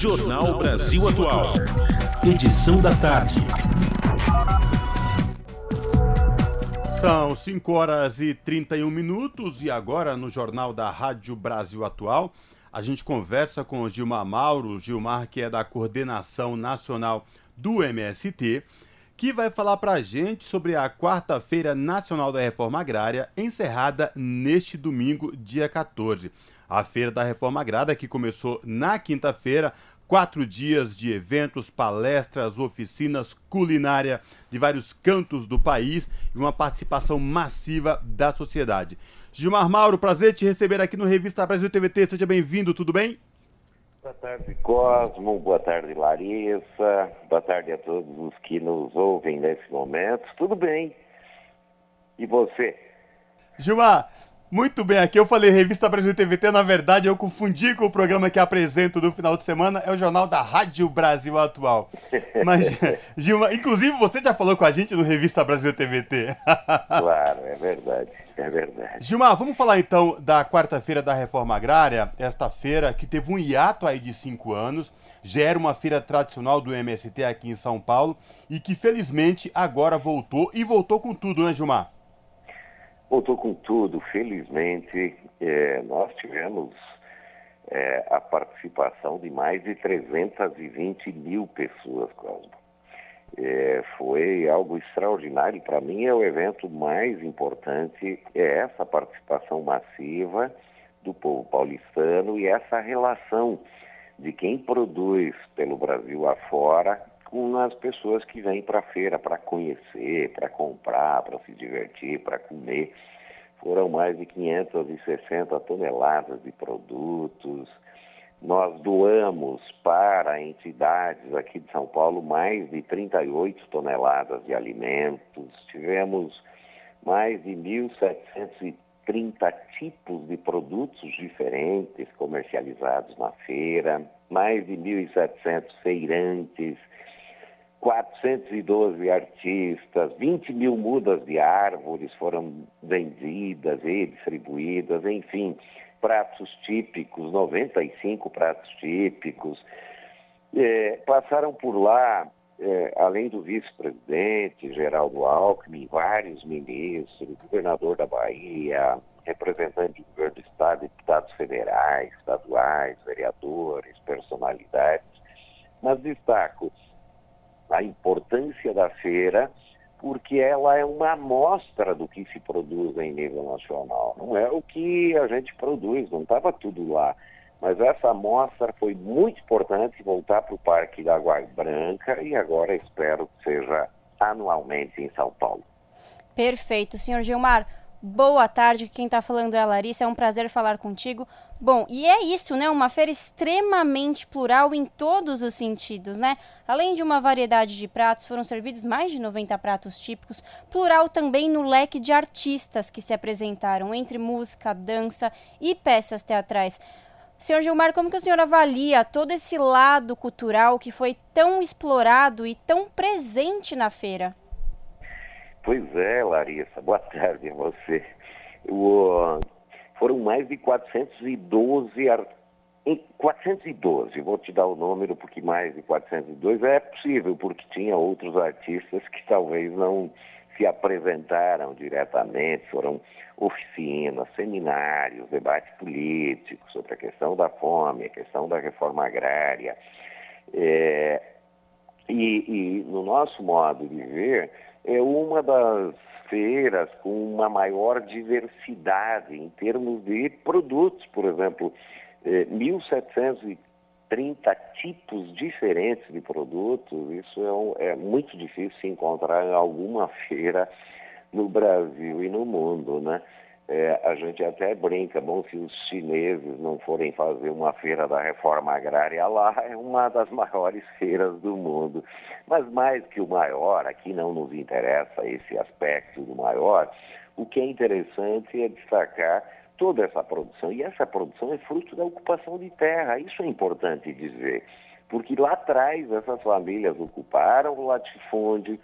Jornal Brasil Atual. Edição da tarde. São 5 horas e 31 minutos e agora no Jornal da Rádio Brasil Atual a gente conversa com o Gilmar Mauro, Gilmar que é da Coordenação Nacional do MST, que vai falar para a gente sobre a Quarta-feira Nacional da Reforma Agrária, encerrada neste domingo, dia 14. A Feira da Reforma Agrária, que começou na quinta-feira, quatro dias de eventos, palestras, oficinas, culinária de vários cantos do país e uma participação massiva da sociedade. Gilmar Mauro, prazer te receber aqui no Revista Brasil TVT. Seja bem-vindo, tudo bem? Boa tarde, Cosmo. Boa tarde, Larissa. Boa tarde a todos os que nos ouvem nesse momento. Tudo bem? E você? Gilmar, muito bem, aqui eu falei Revista Brasil TVT, na verdade eu confundi com o programa que apresento do final de semana, é o jornal da Rádio Brasil Atual. Mas, Gilma, inclusive você já falou com a gente no Revista Brasil TVT. claro, é verdade, é verdade. Gilmar, vamos falar então da quarta-feira da Reforma Agrária, esta feira que teve um hiato aí de cinco anos, já era uma feira tradicional do MST aqui em São Paulo e que felizmente agora voltou e voltou com tudo, né Gilmar? Voltou com tudo, felizmente. É, nós tivemos é, a participação de mais de 320 mil pessoas, Cosmo. É, foi algo extraordinário. Para mim, é o evento mais importante, é essa participação massiva do povo paulistano e essa relação de quem produz pelo Brasil afora com as pessoas que vêm para a feira para conhecer, para comprar, para se divertir, para comer. Foram mais de 560 toneladas de produtos. Nós doamos para entidades aqui de São Paulo mais de 38 toneladas de alimentos. Tivemos mais de 1.730 tipos de produtos diferentes comercializados na feira, mais de 1.700 feirantes, 412 artistas, 20 mil mudas de árvores foram vendidas e distribuídas, enfim, pratos típicos, 95 pratos típicos. É, passaram por lá, é, além do vice-presidente Geraldo Alckmin, vários ministros, governador da Bahia, representante do governo do Estado, deputados federais, estaduais, vereadores, personalidades. Mas destaco a importância da feira, porque ela é uma amostra do que se produz em nível nacional. Não é o que a gente produz, não estava tudo lá. Mas essa amostra foi muito importante voltar para o Parque da Água Branca e agora espero que seja anualmente em São Paulo. Perfeito. Senhor Gilmar, boa tarde. Quem está falando é a Larissa. É um prazer falar contigo. Bom, e é isso, né? Uma feira extremamente plural em todos os sentidos, né? Além de uma variedade de pratos, foram servidos mais de 90 pratos típicos, plural também no leque de artistas que se apresentaram, entre música, dança e peças teatrais. Senhor Gilmar, como que o senhor avalia todo esse lado cultural que foi tão explorado e tão presente na feira? Pois é, Larissa. Boa tarde a você. O, foram mais de 412 artistas. Em 412, vou te dar o número porque mais de 412 é possível, porque tinha outros artistas que talvez não se apresentaram diretamente, foram oficinas, seminários, debate político sobre a questão da fome, a questão da reforma agrária. É, e, e no nosso modo de ver, é uma das feiras com uma maior diversidade em termos de produtos, por exemplo, eh, 1.730 tipos diferentes de produtos, isso é, um, é muito difícil encontrar em alguma feira no Brasil e no mundo, né? É, a gente até brinca, bom, se os chineses não forem fazer uma feira da reforma agrária lá, é uma das maiores feiras do mundo. Mas mais que o maior, aqui não nos interessa esse aspecto do maior, o que é interessante é destacar toda essa produção. E essa produção é fruto da ocupação de terra, isso é importante dizer. Porque lá atrás essas famílias ocuparam o latifúndio,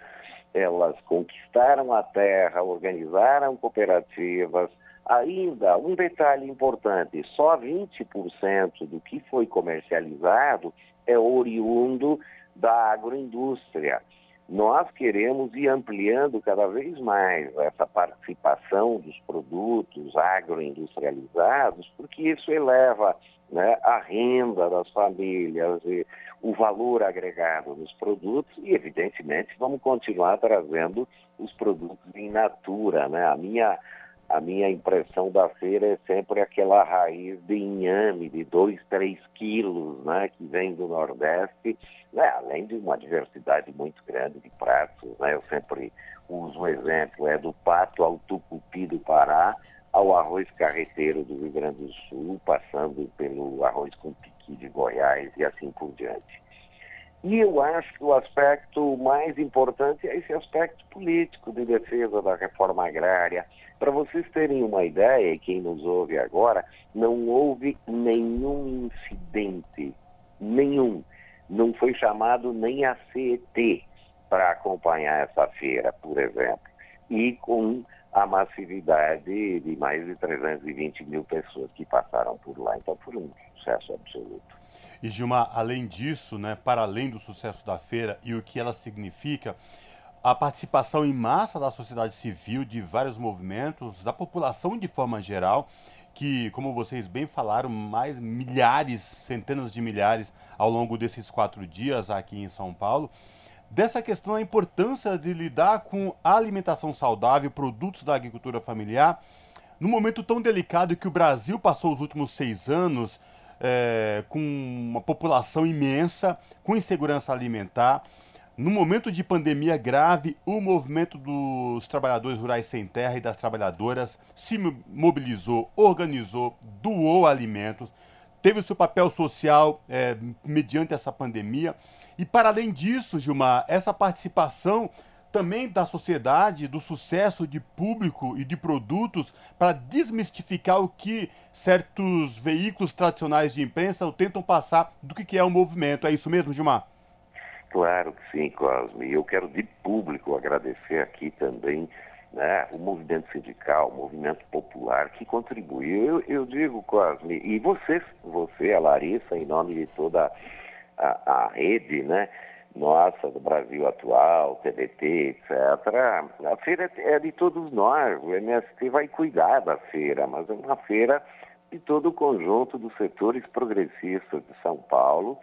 elas conquistaram a terra, organizaram cooperativas, Ainda, um detalhe importante: só 20% do que foi comercializado é oriundo da agroindústria. Nós queremos ir ampliando cada vez mais essa participação dos produtos agroindustrializados, porque isso eleva né, a renda das famílias, e o valor agregado nos produtos e, evidentemente, vamos continuar trazendo os produtos em natura. Né? A minha a minha impressão da feira é sempre aquela raiz de inhame de 2, 3 quilos, né, que vem do Nordeste, né, além de uma diversidade muito grande de pratos. Né, eu sempre uso um exemplo, é do pato ao tucupi do Pará, ao arroz carreteiro do Rio Grande do Sul, passando pelo arroz com piqui de Goiás e assim por diante. E eu acho que o aspecto mais importante é esse aspecto político de defesa da reforma agrária. Para vocês terem uma ideia, e quem nos ouve agora, não houve nenhum incidente, nenhum. Não foi chamado nem a CET para acompanhar essa feira, por exemplo. E com a massividade de mais de 320 mil pessoas que passaram por lá. Então foi um sucesso absoluto. E Gilmar, além disso, né, para além do sucesso da feira e o que ela significa, a participação em massa da sociedade civil, de vários movimentos, da população de forma geral, que, como vocês bem falaram, mais milhares, centenas de milhares ao longo desses quatro dias aqui em São Paulo, dessa questão a importância de lidar com a alimentação saudável, produtos da agricultura familiar, num momento tão delicado que o Brasil passou os últimos seis anos é, com uma população imensa, com insegurança alimentar. No momento de pandemia grave, o movimento dos trabalhadores rurais sem terra e das trabalhadoras se mobilizou, organizou, doou alimentos, teve o seu papel social é, mediante essa pandemia. E para além disso, Gilmar, essa participação também da sociedade, do sucesso de público e de produtos para desmistificar o que certos veículos tradicionais de imprensa tentam passar do que é o movimento. É isso mesmo, Gilmar? Claro que sim, Cosme. Eu quero de público agradecer aqui também né, o movimento sindical, o movimento popular que contribuiu. Eu, eu digo, Cosme, e você, você, a Larissa, em nome de toda a, a rede, né? nossa, do Brasil Atual, TVT, etc. A feira é de todos nós, o MST vai cuidar da feira, mas é uma feira de todo o conjunto dos setores progressistas de São Paulo.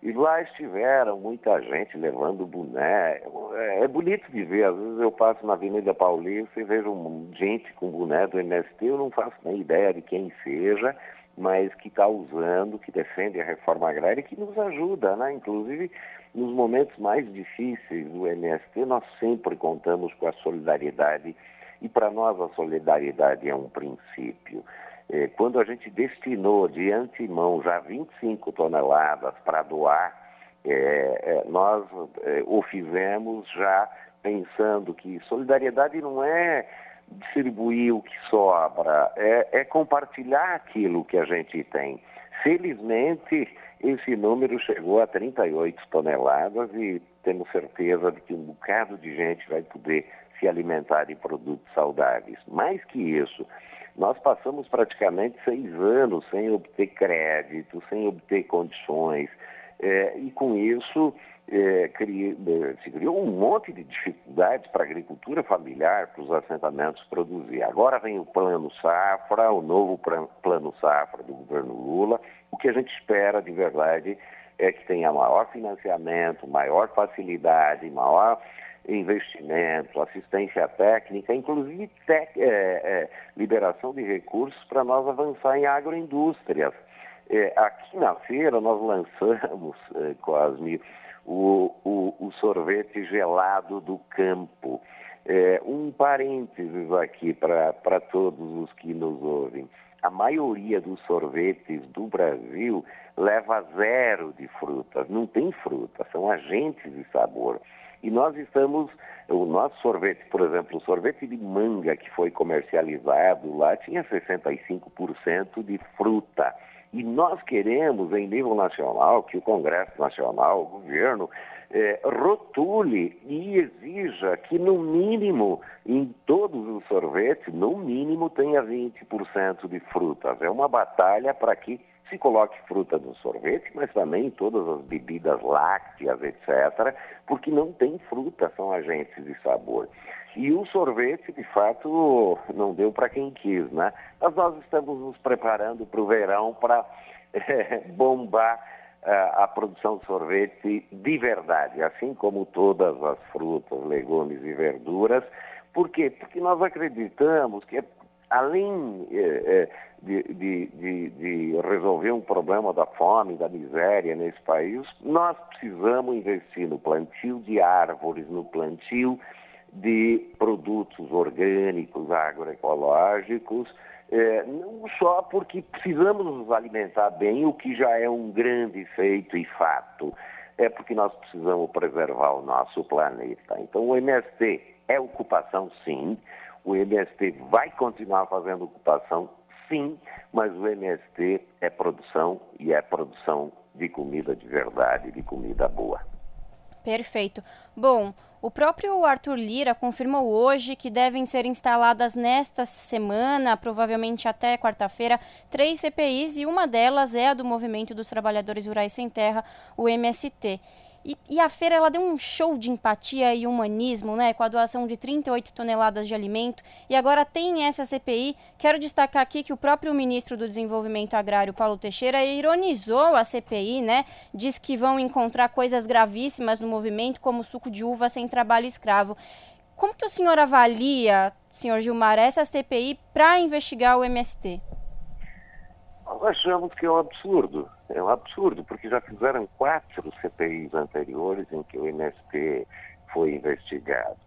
E lá estiveram muita gente levando boné. É, é bonito de ver, às vezes eu passo na Avenida Paulista e vejo gente com boné do MST, eu não faço nem ideia de quem seja, mas que está usando, que defende a reforma agrária que nos ajuda, né? Inclusive, nos momentos mais difíceis do MST, nós sempre contamos com a solidariedade e para nós a solidariedade é um princípio. É, quando a gente destinou de antemão já 25 toneladas para doar, é, é, nós o fizemos já pensando que solidariedade não é distribuir o que sobra, é, é compartilhar aquilo que a gente tem. Felizmente, esse número chegou a 38 toneladas e temos certeza de que um bocado de gente vai poder se alimentar de produtos saudáveis. Mais que isso, nós passamos praticamente seis anos sem obter crédito, sem obter condições, é, e com isso é, é, se criou um monte de dificuldades para a agricultura familiar, para os assentamentos produzir. Agora vem o Plano Safra, o novo Plano Safra do governo Lula. O que a gente espera de verdade é que tenha maior financiamento, maior facilidade, maior investimento, assistência técnica, inclusive tec, é, é, liberação de recursos para nós avançar em agroindústrias. É, aqui na feira nós lançamos, é, Cosme, o, o, o, sorvete gelado do campo. É, um parênteses aqui para todos os que nos ouvem. A maioria dos sorvetes do Brasil leva zero de frutas, não tem fruta, são agentes de sabor. E nós estamos, o nosso sorvete, por exemplo, o sorvete de manga que foi comercializado lá tinha 65% de fruta. E nós queremos, em nível nacional, que o Congresso Nacional, o governo, é, rotule e exija que, no mínimo, em todos os sorvetes, no mínimo tenha 20% de frutas. É uma batalha para que se coloque fruta no sorvete, mas também em todas as bebidas lácteas, etc., porque não tem fruta, são agentes de sabor. E o sorvete, de fato, não deu para quem quis, né? Mas nós estamos nos preparando para o verão para é, bombar a produção de sorvete de verdade, assim como todas as frutas, legumes e verduras. Por quê? Porque nós acreditamos que, além é, de, de, de, de, resolver um problema da fome, da miséria nesse país, nós precisamos investir no plantio de árvores, no plantio de produtos orgânicos, agroecológicos, é, não só porque precisamos nos alimentar bem, o que já é um grande feito e fato, é porque nós precisamos preservar o nosso planeta. Então, o MST é ocupação, sim. O MST vai continuar fazendo ocupação, sim, mas o MST é produção e é produção de comida de verdade, de comida boa. Perfeito. Bom, o próprio Arthur Lira confirmou hoje que devem ser instaladas nesta semana, provavelmente até quarta-feira, três CPIs e uma delas é a do Movimento dos Trabalhadores Rurais Sem Terra, o MST. E, e, a feira ela deu um show de empatia e humanismo, né, com a doação de 38 toneladas de alimento. E agora tem essa CPI. Quero destacar aqui que o próprio ministro do Desenvolvimento Agrário, Paulo Teixeira, ironizou a CPI, né? Diz que vão encontrar coisas gravíssimas no movimento, como suco de uva sem trabalho escravo. Como que o senhor avalia, senhor Gilmar, essa CPI para investigar o MST? Nós achamos que é um absurdo. É um absurdo, porque já fizeram quatro CPIs anteriores em que o MST foi investigado.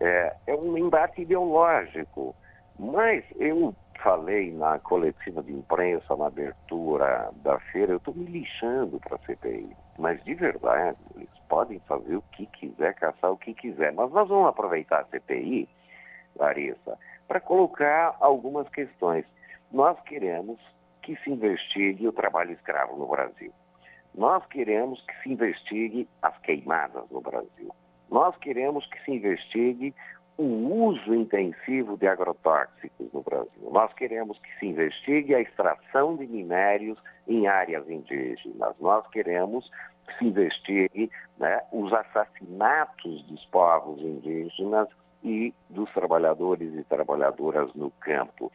É, é um embate ideológico. Mas eu falei na coletiva de imprensa, na abertura da feira, eu estou me lixando para a CPI. Mas de verdade, eles podem fazer o que quiser, caçar o que quiser. Mas nós vamos aproveitar a CPI, Larissa, para colocar algumas questões. Nós queremos que se investigue o trabalho escravo no Brasil. Nós queremos que se investigue as queimadas no Brasil. Nós queremos que se investigue o uso intensivo de agrotóxicos no Brasil. Nós queremos que se investigue a extração de minérios em áreas indígenas. Nós queremos que se investigue né, os assassinatos dos povos indígenas e dos trabalhadores e trabalhadoras no campo.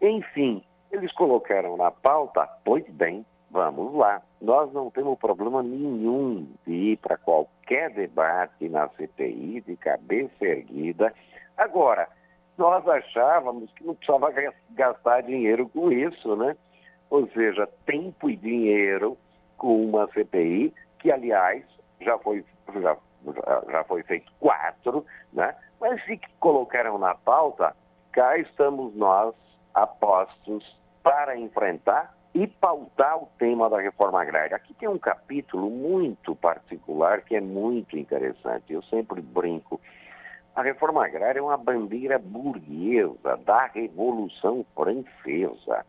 Enfim, eles colocaram na pauta, pois bem, vamos lá. Nós não temos problema nenhum de ir para qualquer debate na CPI de cabeça erguida. Agora, nós achávamos que não precisava gastar dinheiro com isso, né? Ou seja, tempo e dinheiro com uma CPI, que aliás já foi, já, já foi feito quatro, né? Mas se colocaram na pauta, cá estamos nós apostos para enfrentar e pautar o tema da reforma agrária. Aqui tem um capítulo muito particular que é muito interessante. Eu sempre brinco. A reforma agrária é uma bandeira burguesa da Revolução Francesa.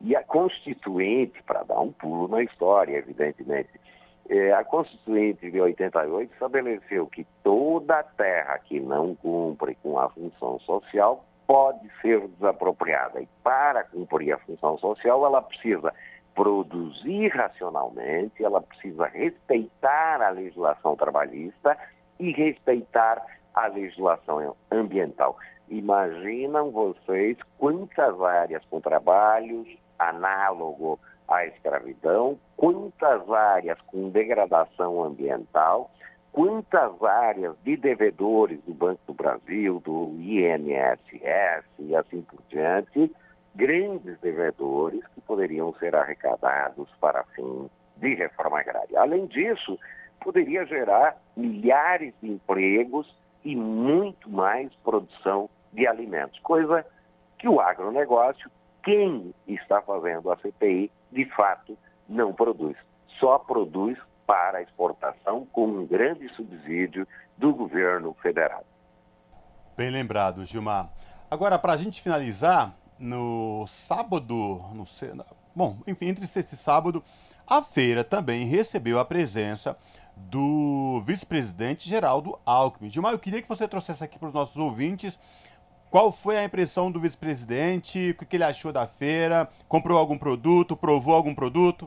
E a Constituinte, para dar um pulo na história, evidentemente, é, a Constituinte de 88 estabeleceu que toda terra que não cumpre com a função social pode ser desapropriada. E para cumprir a função social, ela precisa produzir racionalmente, ela precisa respeitar a legislação trabalhista e respeitar a legislação ambiental. Imaginam vocês quantas áreas com trabalhos análogo à escravidão, quantas áreas com degradação ambiental, quantas áreas de devedores do Banco do Brasil, do INSS e assim por diante, grandes devedores que poderiam ser arrecadados para fim de reforma agrária. Além disso, poderia gerar milhares de empregos e muito mais produção de alimentos, coisa que o agronegócio, quem está fazendo a CPI, de fato não produz. Só produz para exportação com um grande subsídio do governo federal. Bem lembrado, Gilmar. Agora, para a gente finalizar, no sábado, no, bom, enfim, entre sexta e sábado, a feira também recebeu a presença do vice-presidente Geraldo Alckmin. Gilmar, eu queria que você trouxesse aqui para os nossos ouvintes qual foi a impressão do vice-presidente, o que ele achou da feira, comprou algum produto, provou algum produto?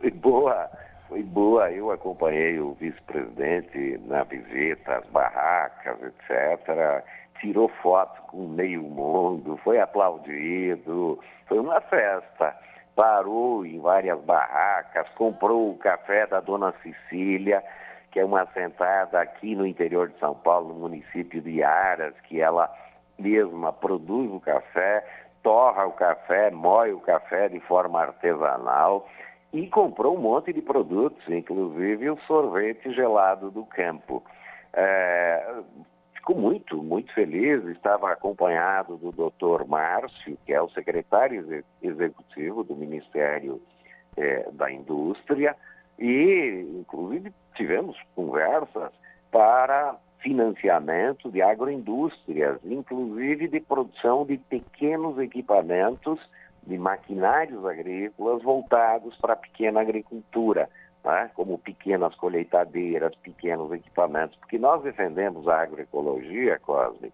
Foi boa, foi boa. Eu acompanhei o vice-presidente na visita às barracas, etc. Tirou fotos com meio mundo, foi aplaudido, foi uma festa parou em várias barracas, comprou o café da dona Cecília, que é uma assentada aqui no interior de São Paulo, no município de Aras, que ela mesma produz o café, torra o café, moe o café de forma artesanal e comprou um monte de produtos, inclusive o sorvete gelado do campo. É, ficou muito, muito feliz, estava acompanhado do doutor Márcio, que é o secretário executivo do Ministério é, da Indústria, e inclusive tivemos conversas para financiamento de agroindústrias, inclusive de produção de pequenos equipamentos de maquinários agrícolas voltados para a pequena agricultura né, como pequenas colheitadeiras, pequenos equipamentos, porque nós defendemos a agroecologia, Cosme,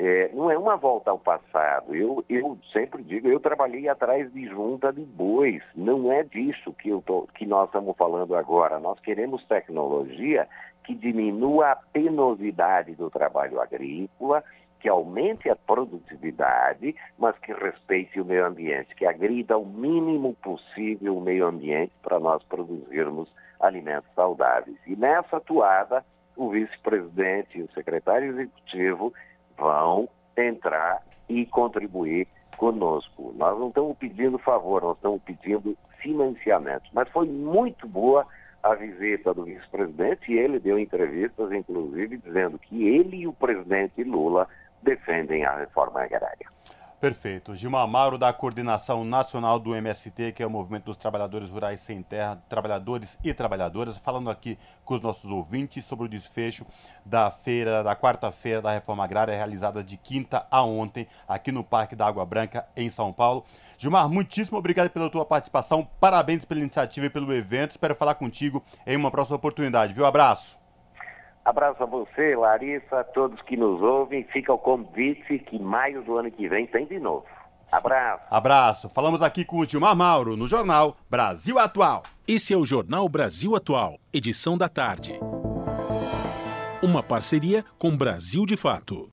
é, não é uma volta ao passado. Eu, eu sempre digo, eu trabalhei atrás de junta de bois. Não é disso que, eu tô, que nós estamos falando agora. Nós queremos tecnologia que diminua a penosidade do trabalho agrícola, que aumente a produtividade, mas que respeite o meio ambiente, que agrida o mínimo possível o meio ambiente para nós produzirmos alimentos saudáveis. E nessa atuada, o vice-presidente e o secretário executivo vão entrar e contribuir conosco. Nós não estamos pedindo favor, nós estamos pedindo financiamento. Mas foi muito boa a visita do vice-presidente e ele deu entrevistas, inclusive, dizendo que ele e o presidente Lula defendem a reforma agrária. Perfeito. Gilmar Mauro, da Coordenação Nacional do MST, que é o Movimento dos Trabalhadores Rurais Sem Terra, Trabalhadores e Trabalhadoras, falando aqui com os nossos ouvintes sobre o desfecho da feira, da quarta-feira da Reforma Agrária, realizada de quinta a ontem, aqui no Parque da Água Branca, em São Paulo. Gilmar, muitíssimo obrigado pela tua participação, parabéns pela iniciativa e pelo evento. Espero falar contigo em uma próxima oportunidade, viu? Abraço. Abraço a você, Larissa, a todos que nos ouvem. Fica o convite que maio do ano que vem tem de novo. Abraço. Abraço. Falamos aqui com o Gilmar Mauro no Jornal Brasil Atual. Esse é o Jornal Brasil Atual, edição da tarde. Uma parceria com Brasil de Fato.